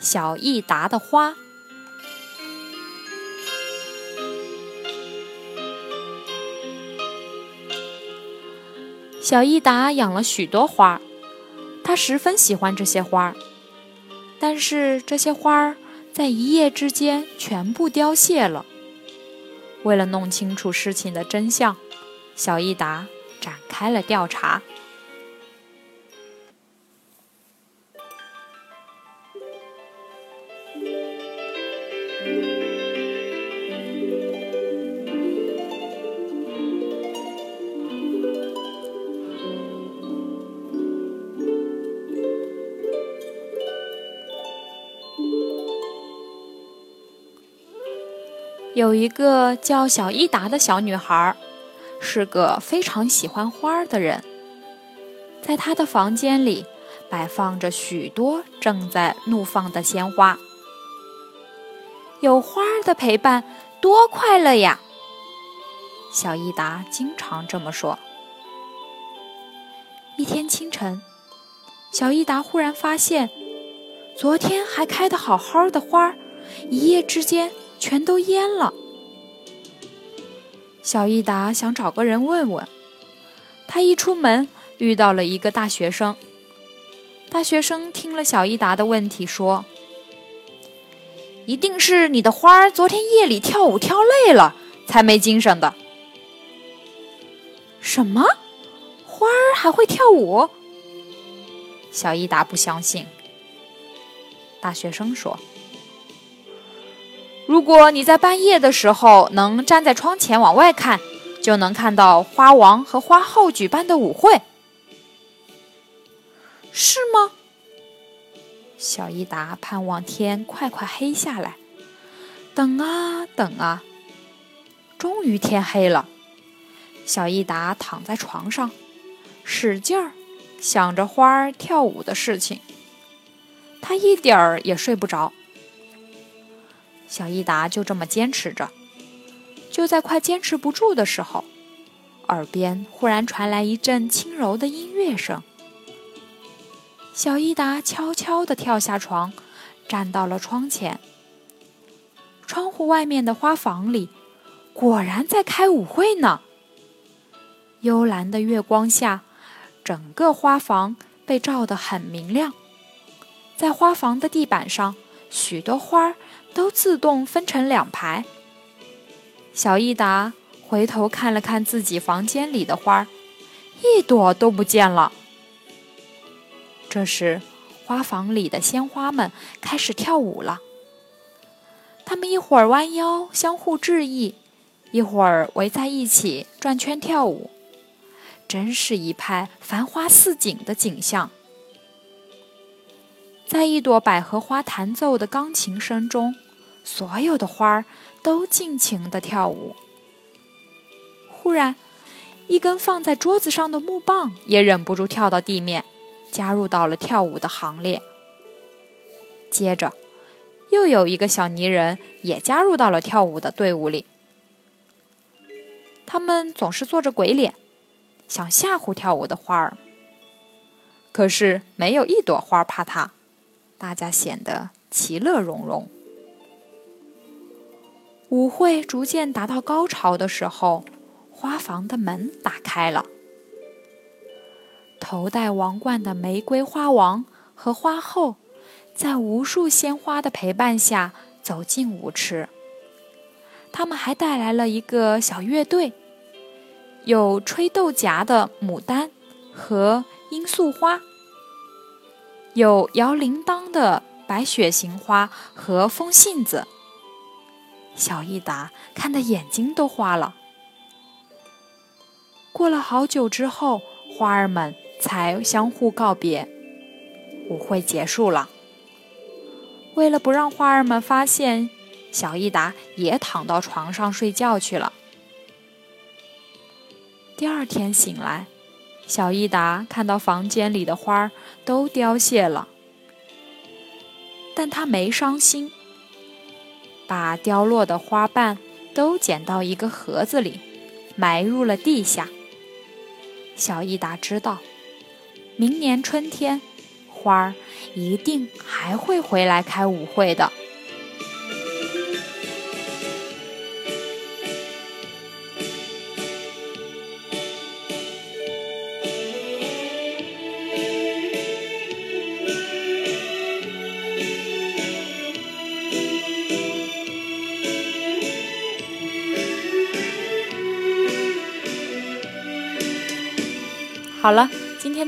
小益达的花》。小益达养了许多花，他十分喜欢这些花。但是这些花儿在一夜之间全部凋谢了。为了弄清楚事情的真相，小益达展开了调查。有一个叫小伊达的小女孩，是个非常喜欢花的人。在她的房间里，摆放着许多正在怒放的鲜花。有花儿的陪伴，多快乐呀！小伊达经常这么说。一天清晨，小伊达忽然发现，昨天还开得好好的花，一夜之间。全都蔫了。小益达想找个人问问，他一出门遇到了一个大学生。大学生听了小益达的问题，说：“一定是你的花儿昨天夜里跳舞跳累了，才没精神的。”什么？花儿还会跳舞？小益达不相信。大学生说。如果你在半夜的时候能站在窗前往外看，就能看到花王和花后举办的舞会，是吗？小伊达盼望天快快黑下来，等啊等啊，终于天黑了。小伊达躺在床上，使劲儿想着花儿跳舞的事情，他一点儿也睡不着。小益达就这么坚持着，就在快坚持不住的时候，耳边忽然传来一阵轻柔的音乐声。小益达悄悄地跳下床，站到了窗前。窗户外面的花房里，果然在开舞会呢。幽蓝的月光下，整个花房被照得很明亮。在花房的地板上，许多花儿。都自动分成两排。小益达回头看了看自己房间里的花儿，一朵都不见了。这时，花房里的鲜花们开始跳舞了。它们一会儿弯腰相互致意，一会儿围在一起转圈跳舞，真是一派繁花似锦的景象。在一朵百合花弹奏的钢琴声中，所有的花儿都尽情地跳舞。忽然，一根放在桌子上的木棒也忍不住跳到地面，加入到了跳舞的行列。接着，又有一个小泥人也加入到了跳舞的队伍里。他们总是做着鬼脸，想吓唬跳舞的花儿。可是，没有一朵花怕他。大家显得其乐融融。舞会逐渐达到高潮的时候，花房的门打开了。头戴王冠的玫瑰花王和花后，在无数鲜花的陪伴下走进舞池。他们还带来了一个小乐队，有吹豆荚的牡丹和罂粟花。有摇铃铛的白雪型花和风信子，小益达看得眼睛都花了。过了好久之后，花儿们才相互告别，舞会结束了。为了不让花儿们发现，小益达也躺到床上睡觉去了。第二天醒来，小益达看到房间里的花儿都凋谢了，但他没伤心，把凋落的花瓣都捡到一个盒子里，埋入了地下。小益达知道，明年春天，花儿一定还会回来开舞会的。好了，